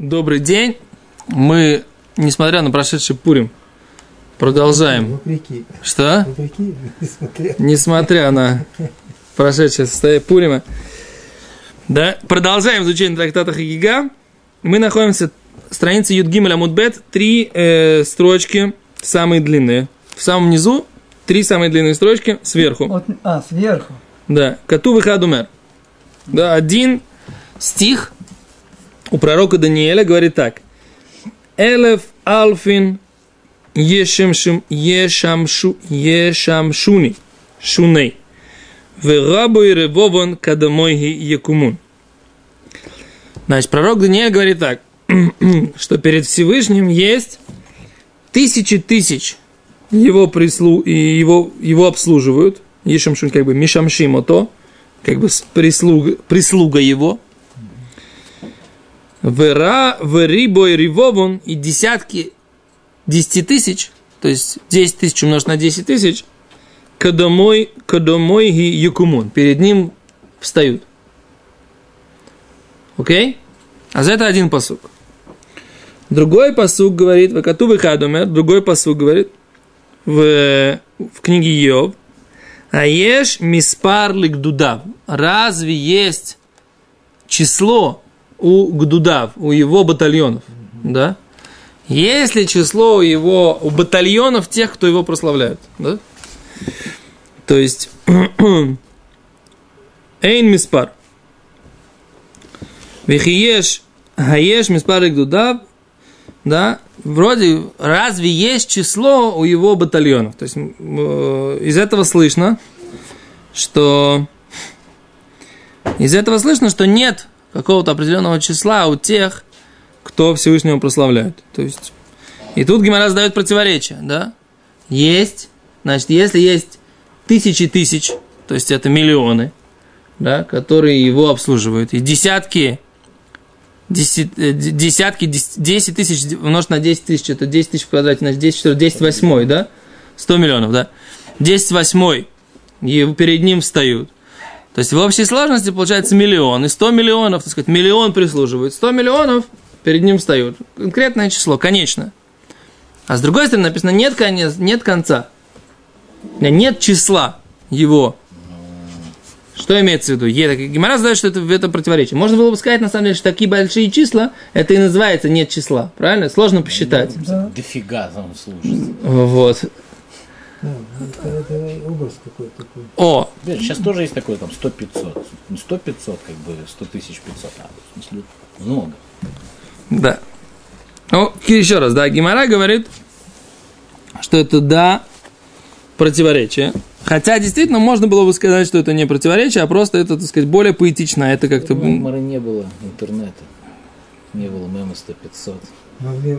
Добрый день. Мы, несмотря на прошедший Пурим, продолжаем. Вопреки. Что? Вопреки, несмотря. Несмотря на прошедшее состояние Пурима. Да, продолжаем изучение трактата Хагига. Мы находимся в странице Юдгимеля Мудбет. Три э, строчки, самые длинные. В самом низу три самые длинные строчки сверху. Вот, а, сверху. Да, Кату Вихадумер. Да, один стих у пророка Даниэля говорит так. Элев Алфин Ешамшум Ешамшу Ешамшуни Шуней Верабу и Ревован Кадамойги Якумун. Значит, пророк Даниэль говорит так, что перед Всевышним есть тысячи тысяч его прислу и его, его обслуживают. Ешамшун как бы Мишамшимото, как бы прислуга, прислуга его. Вера, верибой ривовун и десятки, десяти тысяч, то есть 10 тысяч умножить на 10 тысяч, кадомой, кадомой ги якумун, перед ним встают. Окей? А за это один посук. Другой посук говорит, в Кату Хадумер, другой посук говорит, в, в книге Йов, Аеш миспар дудав. Разве есть число у гдудав, у его батальонов? Да? Есть ли число у его у батальонов тех, кто его прославляет? Да? То есть Эйн миспар. Вихиеш хаеш миспар гдудав. Да, вроде разве есть число у его батальонов? То есть э, из этого слышно, что из этого слышно, что нет какого-то определенного числа у тех, кто Всевышнего прославляет. То есть и тут Гимара задает противоречие, да? Есть, значит, если есть тысячи тысяч, то есть это миллионы, да, которые его обслуживают, и десятки десятки, 10 тысяч умножить на 10 тысяч, это 10 тысяч в квадрате, значит 10 4, 10 восьмой, да? 100 миллионов, да? 10 восьмой, и перед ним встают. То есть в общей сложности получается миллион, и 100 миллионов, так сказать, миллион прислуживают, 100 миллионов перед ним встают. Конкретное число, конечно. А с другой стороны написано, нет, конец, нет конца. Нет числа его. Что имеется в виду? Е, Гимара знает, что это, это противоречие. Можно было бы сказать, на самом деле, что такие большие числа, это и называется нет числа. Правильно? Сложно посчитать. Да. Дофига там служит. Вот. Да, это, это образ какой-то такой. О, Сейчас тоже есть такое, там, 100-500. Не 100-500, как бы, 100 тысяч 500, а, в смысле, много. да. Ну, еще раз, да, Гимара говорит, что это да, противоречие. Хотя действительно можно было бы сказать, что это не противоречие, а просто это, так сказать, более поэтично. Это как-то... У Мара не было интернета. Не было мема 100-500. Могли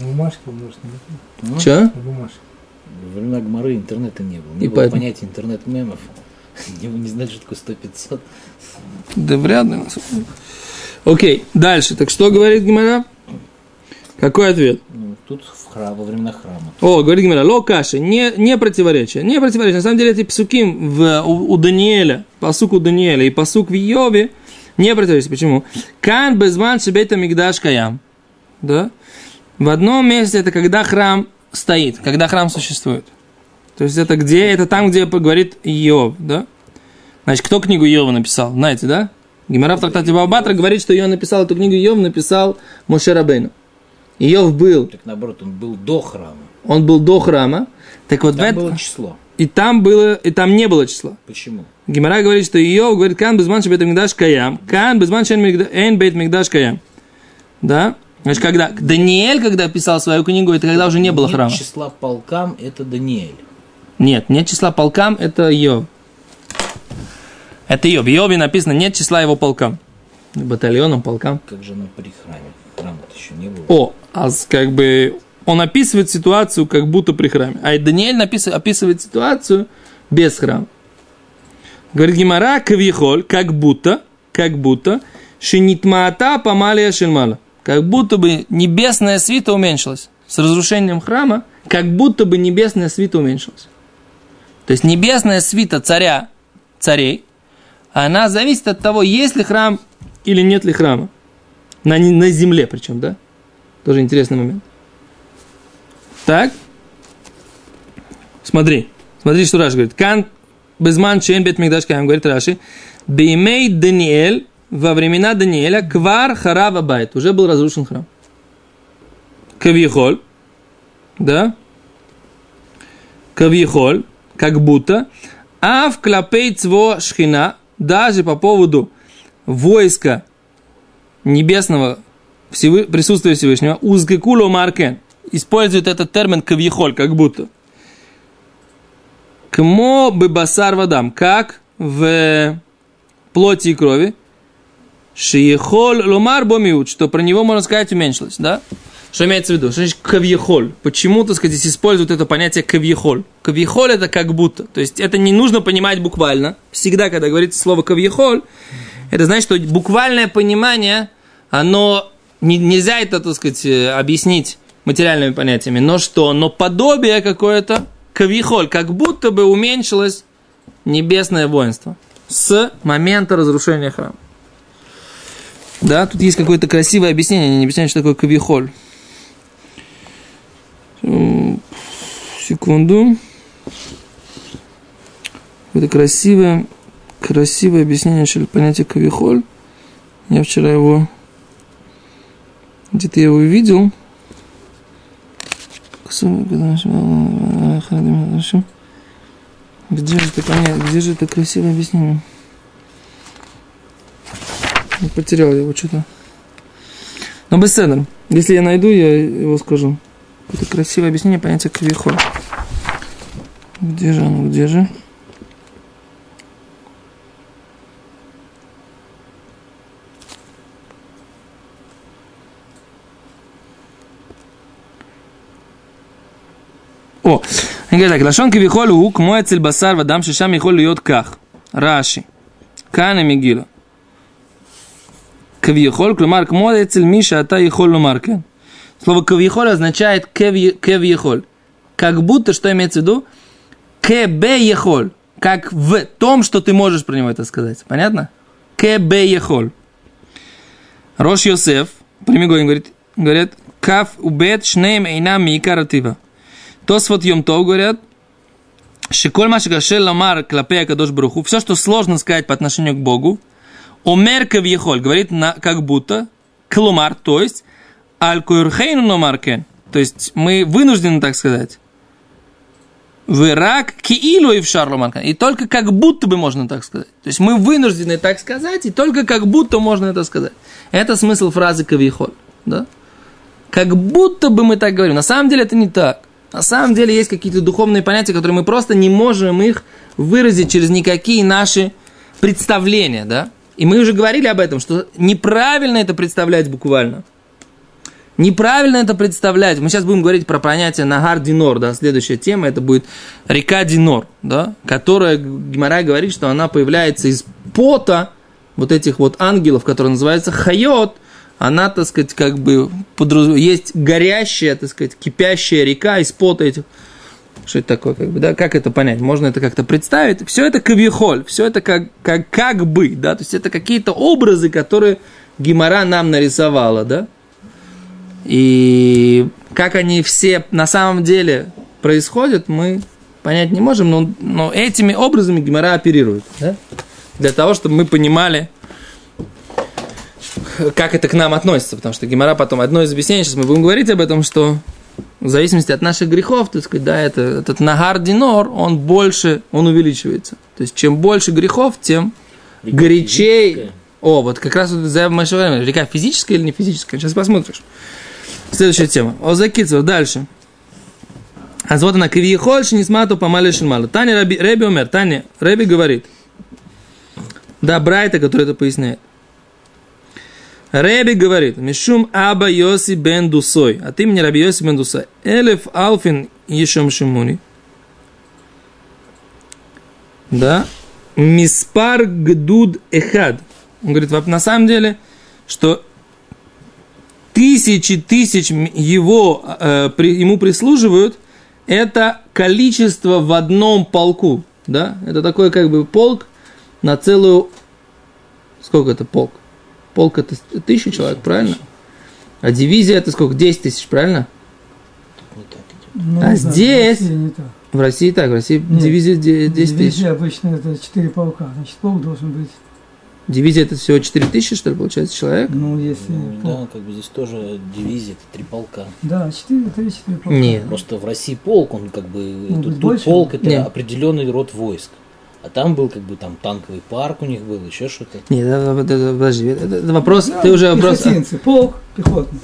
бумажке, может? Ну, Че? В бумажке. Во времена Гмары интернета не было. Не И было поэтому- понятия интернет-мемов. Не, не знали, что такое 100-500. Да вряд ли. Окей, дальше. Так что говорит Гимара? Какой ответ? Ну, тут в храм, во времена храма. О, говорит Гимара, ло каши, не, не противоречие, не противоречие. На самом деле эти псуким в, у, у Даниэля, посук у Даниэля и посук в Йове не противоречие. Почему? Кан безман шебета мигдаш каям. Да? В одном месте это когда храм стоит, когда храм существует. То есть это где? Это там, где говорит Иов, да? Значит, кто книгу Иова написал? Знаете, да? Гимара в трактате Бабатра говорит, что Иов написал эту книгу, Иов написал Моше Рабейну. Иов был, Так наоборот, он был до храма. он был до храма, так вот в Там этом- было число. и там было, и там не было числа. Почему? Гимара говорит, что Иов говорит, кан безман бет мигдаш каям, кан безман эн бет мигдаш каям. Да? Значит, когда Даниэль, когда писал свою книгу, это когда уже не было Нет храма. числа полкам, это Даниэль. Нет, нет числа полкам, это Иов. Это Иов. В Иове написано, нет числа его полкам. Батальонам, полкам. Как же оно при храме? Храма-то еще не было. О, а как бы он описывает ситуацию как будто при храме. А Даниэль написывает, описывает ситуацию без храма. Говорит Гимара, кавихоль, как будто, как будто, шинитмаата памалия шельмала. Как будто бы небесная свита уменьшилась. С разрушением храма, как будто бы небесная свита уменьшилась. То есть небесная свита царя, царей, она зависит от того, есть ли храм или нет ли храма. На, на земле причем, да? Тоже интересный момент. Так. Смотри. Смотри, что Раши говорит. Кан безман чен бет мигдаш каем, говорит Раши. Беймей Даниэль, во времена Даниэля, квар харава байт. Уже был разрушен храм. Кавьехоль. Да? Кавьехоль. Как будто. А в клапей цво шхина. Даже по поводу войска небесного Всевы- присутствия Всевышнего, узгекуло маркен, использует этот термин кавьехоль, как будто. Кмо бы басар вадам, как в плоти и крови, шиехоль ломар бомиут, что про него, можно сказать, уменьшилось, да? Что имеется в виду? Что значит кавьехоль? Почему, так сказать, здесь используют это понятие кавьехоль? Кавьехоль это как будто. То есть это не нужно понимать буквально. Всегда, когда говорится слово кавьехоль, это значит, что буквальное понимание, оно не- нельзя это, так сказать, э, объяснить материальными понятиями, но что? Но подобие какое-то, кавьехоль, как будто бы уменьшилось небесное воинство с момента разрушения храма. Да, тут есть какое-то красивое объяснение, они не объясняют, что такое кавьехоль. М, Секунду. Это красивое, красивое объяснение что ли, понятия кавихоль. Я вчера его где-то я его видел. Где же это понятие? Где же это красивое объяснение? Я потерял его что-то. Но беседер. Если я найду, я его скажу. Это красивое объяснение понятия кавихоль. Где же оно? Где же? О, אני אגיד так, לשון כביכול הוא כמו אצל בשר ודם ששם יכול להיות כך. רש"י, כאן הם הגילו. Кавьехоль, клюмар, кмо, эцель миша, ата ехоль лумар, Слово кавьехоль означает кавьехоль. Как будто, что имеется в виду? Кебе. Как в том, что ты можешь про него это сказать. Понятно? Кебе ехоль. Рош Йосеф, прямигой говорит, говорят, каф убет шнеем эйнам и каратива. Тос вот Йомтов говорят, Шиколь Машика Шелламар Клапея Кадош Бруху. Все, что сложно сказать по отношению к Богу, Омер Кавьехоль говорит на, как будто, Клумар, то есть, Аль Куирхейну Номаркен, то есть мы вынуждены так сказать. В Ирак Киилу и в Шарломаркен. И только как будто бы можно так сказать. То есть мы вынуждены так сказать, и только как будто можно это сказать. Это смысл фразы Кавьехоль. Да? Как будто бы мы так говорим. На самом деле это не так. На самом деле есть какие-то духовные понятия, которые мы просто не можем их выразить через никакие наши представления, да? И мы уже говорили об этом, что неправильно это представлять буквально. Неправильно это представлять. Мы сейчас будем говорить про понятие Нагар Динор, да, следующая тема, это будет река Динор, да, которая, Гимара говорит, что она появляется из пота вот этих вот ангелов, которые называются Хайот, она, так сказать, как бы подраз... есть горящая, так сказать, кипящая река из пота этих. Что это такое, как бы, да? Как это понять? Можно это как-то представить? Все это кавихоль, все это как, как, как бы, да? То есть это какие-то образы, которые Гимара нам нарисовала, да? И как они все на самом деле происходят, мы понять не можем, но, но этими образами Гимара оперирует, да? Для того, чтобы мы понимали, как это к нам относится, потому что Гимара потом, одно из объяснений, сейчас мы будем говорить об этом, что в зависимости от наших грехов, так сказать, да, это, этот нагар динор, он больше, он увеличивается. То есть, чем больше грехов, тем Река горячей. физическая. О, вот как раз вот за время, река физическая или не физическая, сейчас посмотришь. Следующая тема. О, закидывай, дальше. А вот она, кивьехоль шинисмату помали шинмалу. Таня Раби, Реби умер, Таня, Реби говорит. Да, Брайта, который это поясняет. Реби говорит, Мишум Аба Йоси бен Дусой, от имени Раби Йоси бен Дусой, Элеф Алфин Ешом Шимуни. Да, Миспар Гдуд Эхад. Он говорит, «Воп- на самом деле, что тысячи тысяч его, э, при- ему прислуживают, это количество в одном полку. Да? Это такой как бы полк на целую... Сколько это полк? Полк это тысяча человек, правильно? А дивизия это сколько? 10 тысяч, правильно? Ну, А не знаю, здесь- в России не так. В России так, в России Нет, дивизия де- 10 тысяч. Дивизия обычно это 4 полка, значит полк должен быть, Дивизия это всего 4 тысячи, что ли, получается, человек? ну если Ну, полк. да, как бы здесь тоже дивизия, это три полка. Да, 4, 3-4 полка. Нет. Просто в России полк, он как бы, Ну, тут, тут больше? полк это Нет. определенный род войск. А там был как бы там танковый парк у них был, еще что-то. Нет, это- это- это- подожди, это, это вопрос, Да, ты уже вопрос... Пехотинцы, полк пехотный,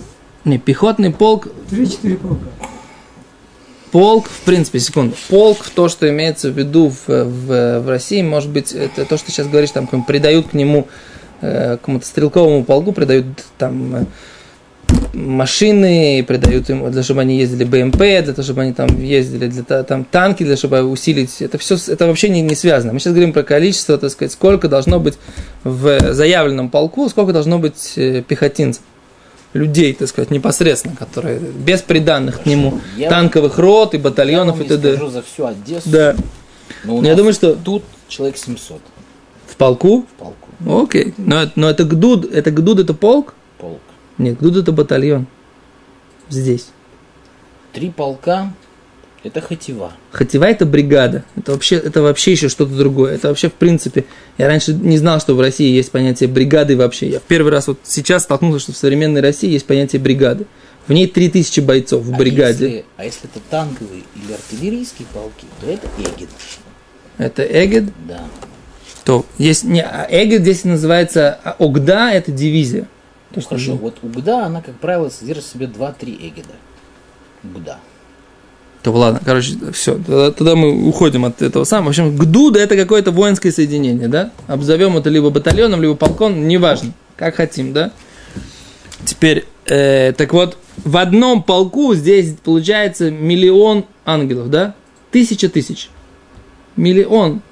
Не, пехотный полк, 3-4 полка. полк, в принципе, секунду, полк, то, что имеется в виду в, в, в России, может быть, это то, что ты сейчас говоришь, там, придают к нему, э, к какому-то стрелковому полку, придают там э, машины, придают им, для чтобы они ездили БМП, для того, чтобы они там ездили, для та- там танки, для чтобы усилить. Это все, это вообще не, не связано. Мы сейчас говорим про количество, так сказать, сколько должно быть в заявленном полку, сколько должно быть э, пехотинцев людей, так сказать, непосредственно, которые без приданных к нему Я- танковых рот и батальонов Я и т.д. скажу за всю Одессу. Да. Но Я думаю, что тут человек 700 в полку, в полку. окей, но, но это гдуд, это гдуд, это полк? Нет, гдуд это батальон. Здесь. Три полка это хатива. Хатива это бригада. Это вообще, это вообще еще что-то другое. Это вообще в принципе. Я раньше не знал, что в России есть понятие бригады вообще. Я в первый раз вот сейчас столкнулся, что в современной России есть понятие бригады. В ней 3000 бойцов в А бригаде. если, а если это танковые или артиллерийские полки, то это эгид. Это эгед. Да. То есть не, а эгед здесь называется а огда, это дивизия. То, что Хорошо, вот угда, она, как правило, содержит в себе 2-3 эгида. Угда. То ладно, короче, все, тогда, тогда мы уходим от этого самого. В общем, ГДУДа это какое-то воинское соединение, да? Обзовем это либо батальоном, либо полком, неважно, как хотим, да? Теперь, э, так вот, в одном полку здесь получается миллион ангелов, да? Тысяча тысяч. Миллион.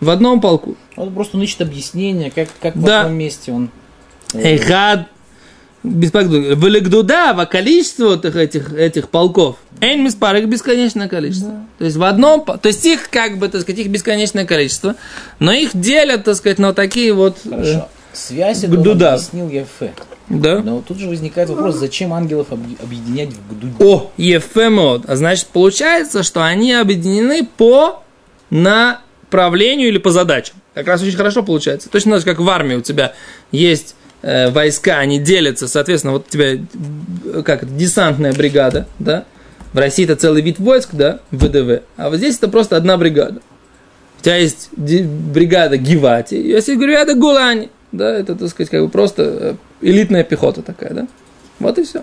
В одном полку. Он просто ищет объяснение, как, как в Да. одном месте он... Эхад. Беспокойно. Великдуда, во количество вот этих, этих полков. Эйн миспар, их бесконечное количество. То есть в одном, то есть их как бы, так сказать, их бесконечное количество, но их делят, так сказать, на вот такие вот, э, Хорошо. Связь это Гдуда. объяснил Ефе. да. Но тут же возникает вопрос, зачем ангелов объ- объединять в Гдуде? О, ефемот. А значит, получается, что они объединены по направлению или по задачам. Как раз очень хорошо получается. Точно так же, как в армии у тебя есть войска, они делятся, соответственно, вот у тебя э, как это, десантная бригада, да? В России это целый вид войск, да, ВДВ. А вот здесь это просто одна бригада. У тебя есть бригада Гивати, если бригада Гулани, да, это, так сказать, как бы просто э, элитная пехота такая, да? Вот и все.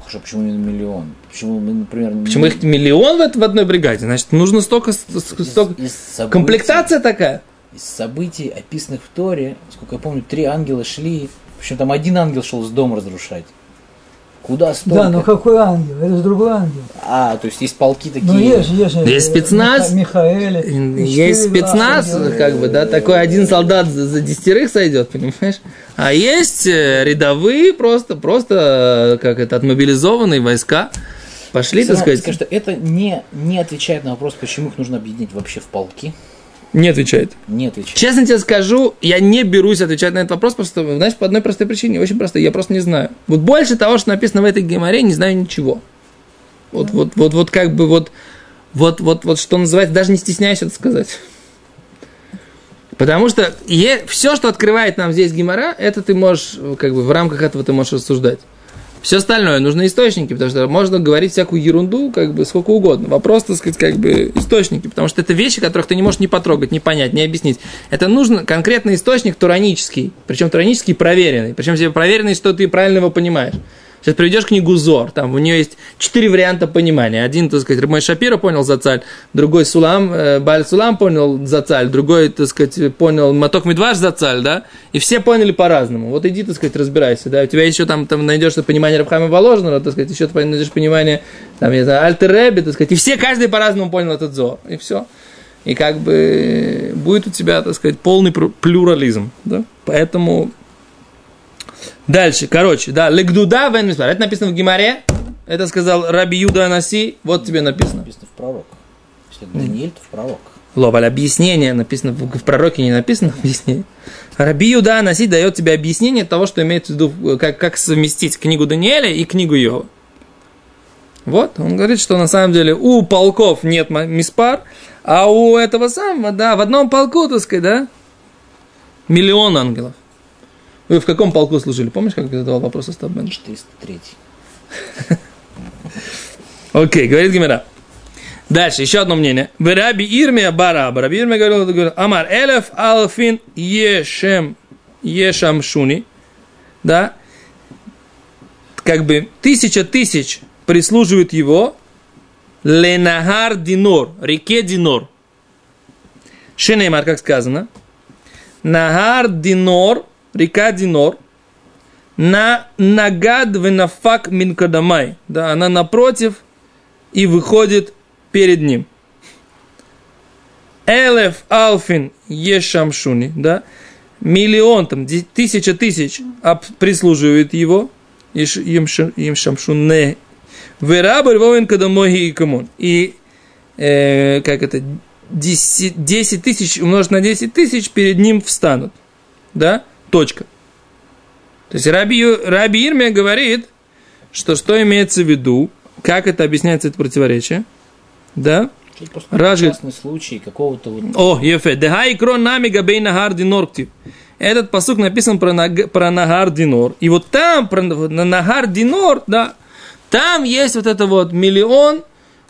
Хорошо, почему именно миллион? Почему мы, например... Почему их миллион в, в одной бригаде? Значит, нужно столько, из- столько- из комплектация такая. Из событий, описанных в Торе, сколько я помню, три ангела шли, причем там один ангел шел с дом разрушать. Куда столько? Да, но какой ангел? Это же другой ангел. А, то есть есть полки такие. Ну есть есть. Есть спецназ. Миха- Михаэль. Есть спецназ, ангела. как бы, да, такой один солдат за, за десятерых сойдет, понимаешь? А есть э, рядовые просто, просто, э, как это, отмобилизованные войска. Пошли, так сказать, Скажи, что это не, не отвечает на вопрос, почему их нужно объединить вообще в полки. Не отвечает. Не отвечает. Честно тебе скажу, я не берусь отвечать на этот вопрос, просто, знаешь, по одной простой причине, очень простой, я просто не знаю. Вот больше того, что написано в этой геморе, не знаю ничего. Вот, вот, вот, вот как бы вот, вот, вот, вот, что называется, даже не стесняюсь это сказать. Потому что все, что открывает нам здесь гемора, это ты можешь, как бы в рамках этого ты можешь рассуждать. Все остальное нужны источники, потому что можно говорить всякую ерунду, как бы сколько угодно. Вопрос, так сказать, как бы источники, потому что это вещи, которых ты не можешь ни потрогать, ни понять, ни объяснить. Это нужен конкретный источник туранический, причем туранический проверенный, причем тебе проверенный, что ты правильно его понимаешь. Сейчас приведешь книгу Зор, там у нее есть четыре варианта понимания. Один, так сказать, мой Шапира понял за цаль, другой Сулам, э, Баль Сулам понял за цаль, другой, так сказать, понял Маток Медваш за цаль, да? И все поняли по-разному. Вот иди, так сказать, разбирайся, да? У тебя еще там, там найдешь понимание Рабхама Воложного, так сказать, еще ты найдешь понимание, там, я знаю, Альтер Рэбби, так сказать, и все, каждый по-разному понял этот Зор, и все. И как бы будет у тебя, так сказать, полный плю- плюрализм, да? Поэтому Дальше, короче, да, легдуда вен миспар. Это написано в Гимаре. Это сказал Раби Юда Анаси. Вот тебе написано. Написано в пророк. Если это Даниэль, то в пророк. Ловаль объяснение, написано в, пророке не написано объяснение. Раби Юда Наси дает тебе объяснение того, что имеется в виду, как, как совместить книгу Даниэля и книгу Йова. Вот, он говорит, что на самом деле у полков нет миспар, а у этого самого, да, в одном полку, так сказать, да, миллион ангелов. Вы в каком полку служили? Помнишь, как я задавал вопрос Остабен? 403. Окей, говорит Гимера. Дальше, еще одно мнение. Раби Ирмия Бараба. Раби Ирмия говорил, Амар Элеф Алфин Ешем Ешам Шуни. Да? Как бы тысяча тысяч прислуживают его Ленахар Динор, реке Динор. שנאמר, как сказано. נהר די נור, река Динор, на נגד ונפק מן קדמוהי. Да, она напротив и выходит перед ним. אלף אלפין ישמשוניה, да, миллион, там, тысяча тысяч прислуживают его, ישמשוניה, ורבו רבבן קדמוהי יקומון. И, э, как это, 10, 10 тысяч умножить на 10 тысяч перед ним встанут. Да? Точка. То есть Раби, Раби Ирмия говорит, что что имеется в виду, как это объясняется это противоречие. Да? Ражи. случай какого-то вот... О, Ефе. Дехай крон нами габей нагар динор Этот посук написан про, наг, про нагар динор. И вот там, про на нагар динор, да, там есть вот это вот миллион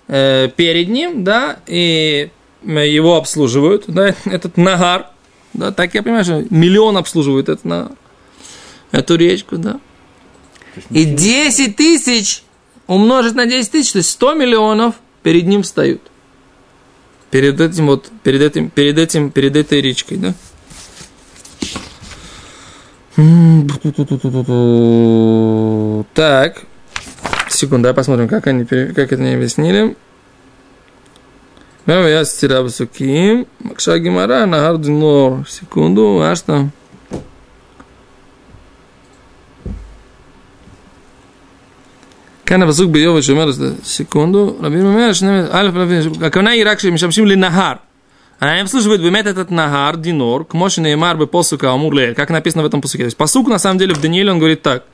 э, перед ним, да, и его обслуживают, да, этот нагар, да, так я понимаю, что миллион обслуживают это на эту речку, да. И 10 тысяч умножить на 10 тысяч, то есть 100 миллионов перед ним встают. Перед этим вот, перед этим, перед этим, перед этой речкой, да. Так, секунду, давай посмотрим, как они, как это не объяснили. Я стираю суким, Макша Гимара, Нагар Динор. Секунду, а что? כאן הפסוק ביובל שאומר, секунду, רבי אומר, א', הכוונה היא רק שמשמשים לנהר. Они обслуживают бемет этот нагар, динор, к моши неймар бы посука амур как написано в этом посуке. То есть посук на самом деле в Данииле он говорит так.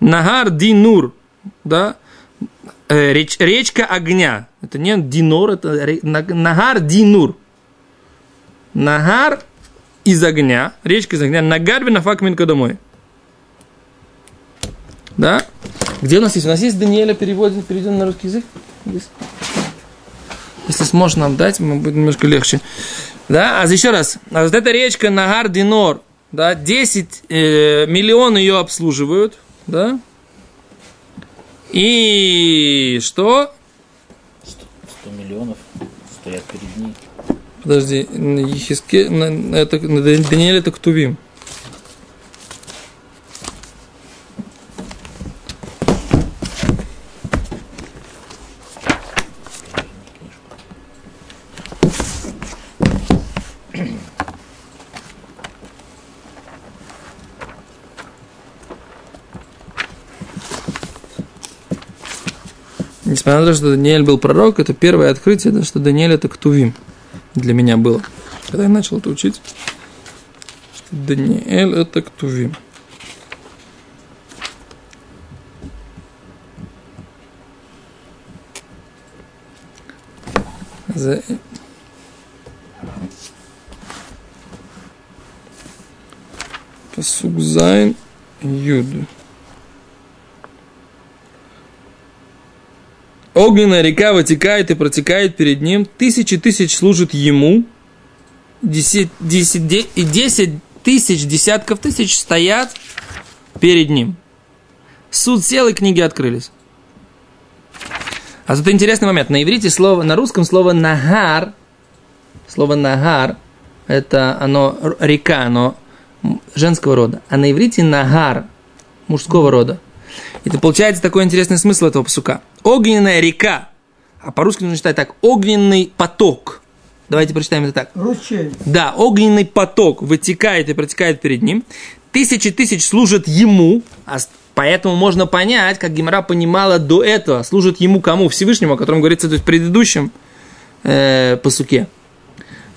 Нагар динур, да, э, реч, речка огня. Это не динор, это нагар динур. Нагар из огня, речка из огня, нагар бенафак минка домой. Да? Где у нас есть? У нас есть Даниэля переводен, переведен на русский язык? Здесь. Если сможешь нам дать, мы будет немножко легче. Да, а еще раз. А вот эта речка Нагар Динор, да, 10 э, миллионов ее обслуживают, да. И что? 100, 100 миллионов стоят перед ней. Подожди, Ехиске, это, Даниэль это Ктувим. Несмотря на то, что Даниэль был пророк, это первое открытие, да, что Даниэль это Ктувим для меня было. Когда я начал это учить, что Даниэль это Ктувим. За... Пасук Зайн Юд. Огненная река вытекает и протекает перед ним, тысячи тысяч служат ему, десять, десять, и десять тысяч, десятков тысяч стоят перед ним. Суд сел, и книги открылись. А тут интересный момент. На иврите слово, на русском слово нагар, слово нагар, это оно река, оно женского рода. А на иврите нагар, мужского рода. Это получается такой интересный смысл этого посука. Огненная река. А по-русски нужно читать так. Огненный поток. Давайте прочитаем это так. Ручей. Да, огненный поток вытекает и протекает перед ним. Тысячи тысяч служат ему, а поэтому можно понять, как Гимара понимала до этого, служат ему кому? Всевышнему, о котором говорится в предыдущем э, посуке.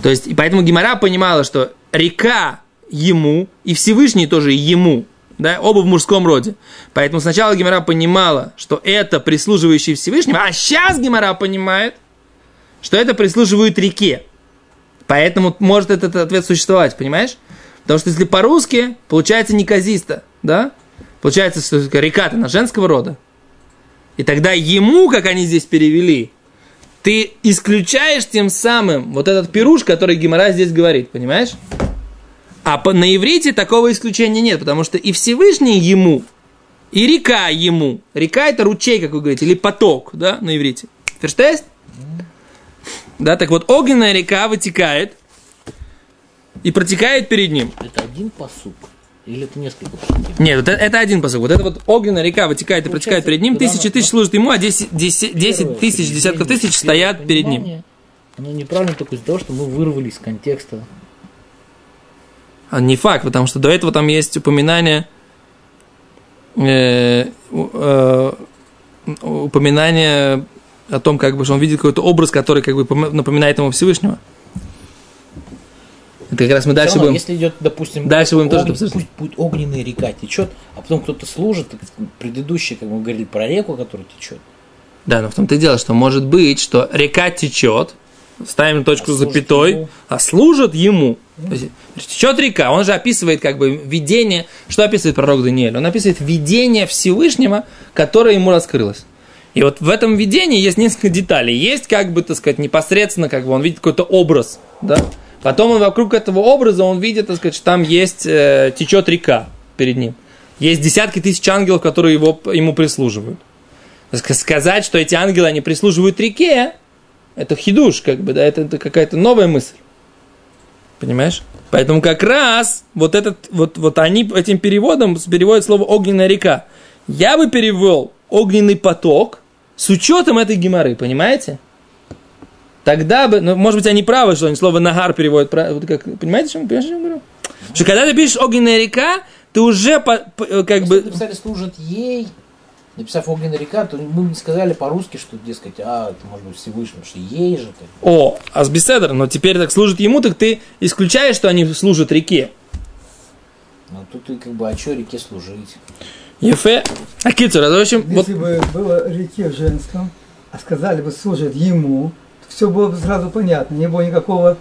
То есть, и поэтому Гимара понимала, что река ему, и Всевышний тоже ему, да, оба в мужском роде. Поэтому сначала Гимара понимала, что это прислуживающий Всевышнему, а сейчас Гимара понимает, что это прислуживает реке. Поэтому может этот ответ существовать, понимаешь? Потому что если по-русски, получается неказисто, да? Получается, что река-то на женского рода. И тогда ему, как они здесь перевели, ты исключаешь тем самым вот этот пируш, который Гимара здесь говорит, понимаешь? А на иврите такого исключения нет, потому что и Всевышний ему, и река ему. Река это ручей, как вы говорите, или поток, да, на иврите. Ферштест? Да, так вот, огненная река вытекает и протекает перед ним. Это один посук. Или это несколько посуков? Нет, вот это, это один посыл. Вот это вот огненная река вытекает и протекает перед ним. Тысячи тысяч служат ему, а десять, десять, десять Первое тысяч, понимание, десятков тысяч стоят перед ним. Оно неправильно только из-за того, что мы вырвали из контекста. А не факт, потому что до этого там есть упоминание э, э, упоминание о том, как бы, что он видит какой-то образ, который как бы пом- напоминает ему Всевышнего. Это как раз мы дальше Всё равно, будем. Если идет, допустим, Дальше будем тоже это обсуждать. пусть будет огненная река течет, а потом кто-то служит, предыдущий, как мы говорили про реку, которая течет. Да, но в том-то и дело, что может быть, что река течет, ставим точку А запятой, ему. а служит ему. То течет река, он же описывает как бы видение, что описывает пророк Даниэль? Он описывает видение Всевышнего, которое ему раскрылось. И вот в этом видении есть несколько деталей. Есть, как бы, так сказать, непосредственно, как бы он видит какой-то образ, да? Потом он вокруг этого образа, он видит, так сказать, что там есть, э, течет река перед ним. Есть десятки тысяч ангелов, которые его, ему прислуживают. Ск- Сказать, что эти ангелы, они прислуживают реке, это хидуш, как бы, да, это, это какая-то новая мысль. Понимаешь? Поэтому как раз вот этот, вот, вот они этим переводом переводят слово огненная река. Я бы перевел огненный поток с учетом этой геморы, понимаете? Тогда бы, ну, может быть, они правы, что они слово нагар переводят, вот как, понимаете, о чем, понимаете, о чем я говорю? Что когда ты пишешь огненная река, ты уже по- по- э, как Если бы... написали служит ей, написав огненная река, то мы не сказали по-русски, что, дескать, а, это может быть Всевышний, что ей же ты. О, асбеседр, но теперь так служит ему, так ты исключаешь, что они служат реке. Ну, тут и как бы, а что реке служить? Ефе. А кицур, в общем, вот Если бы было реке в женском, а сказали бы служит ему, то все было бы сразу понятно, не было никакого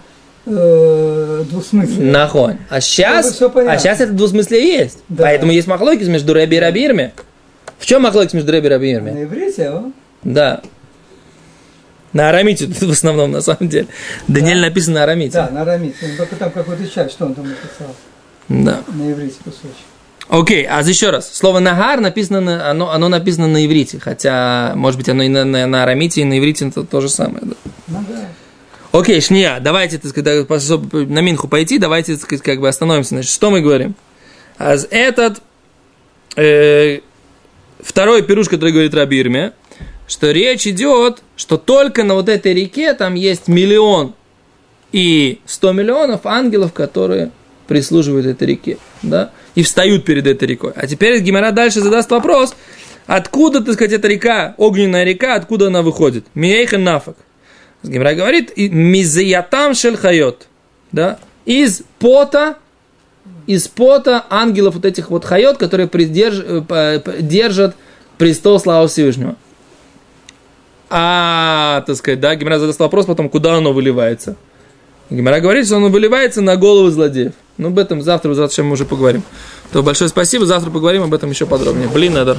э, двусмыслия. нахонь. А сейчас, а сейчас это двусмыслие есть. Да. Поэтому есть махлокис между Рэби и Рабирми. В чем махлокис между Рэби и Рабирми? На иврите, а? Да. На арамите в основном, на самом деле. Даниэль написан на арамите. Да, на арамите. Ну, Только там какой-то часть, что он там написал. Да. На иврите кусочек. Окей, а еще раз. Слово нагар написано на, оно, оно написано на иврите, хотя, может быть, оно и на, на, на арамите, и на иврите это то же самое. Да. Да. Окей, шния, давайте, так сказать, да, на Минху пойти, давайте, так сказать, как бы остановимся. Значит, что мы говорим? А с- этот э, второй пируш, который говорит Рабирме, что речь идет, что только на вот этой реке там есть миллион и сто миллионов ангелов, которые прислуживают этой реке, да, и встают перед этой рекой. А теперь Гимара дальше задаст вопрос, откуда, так сказать, эта река, огненная река, откуда она выходит? Миейха нафак. Гимра говорит, и мизаятам шельхайот, да, из пота, из пота ангелов вот этих вот хайот, которые придерж- э, держат престол славы Всевышнего. А, так сказать, да, Гимара задаст вопрос потом, куда оно выливается. Гимара говорит, что оно выливается на головы злодеев. Ну, об этом завтра, завтра мы уже поговорим. То большое спасибо, завтра поговорим об этом еще подробнее. Блин, Эдар.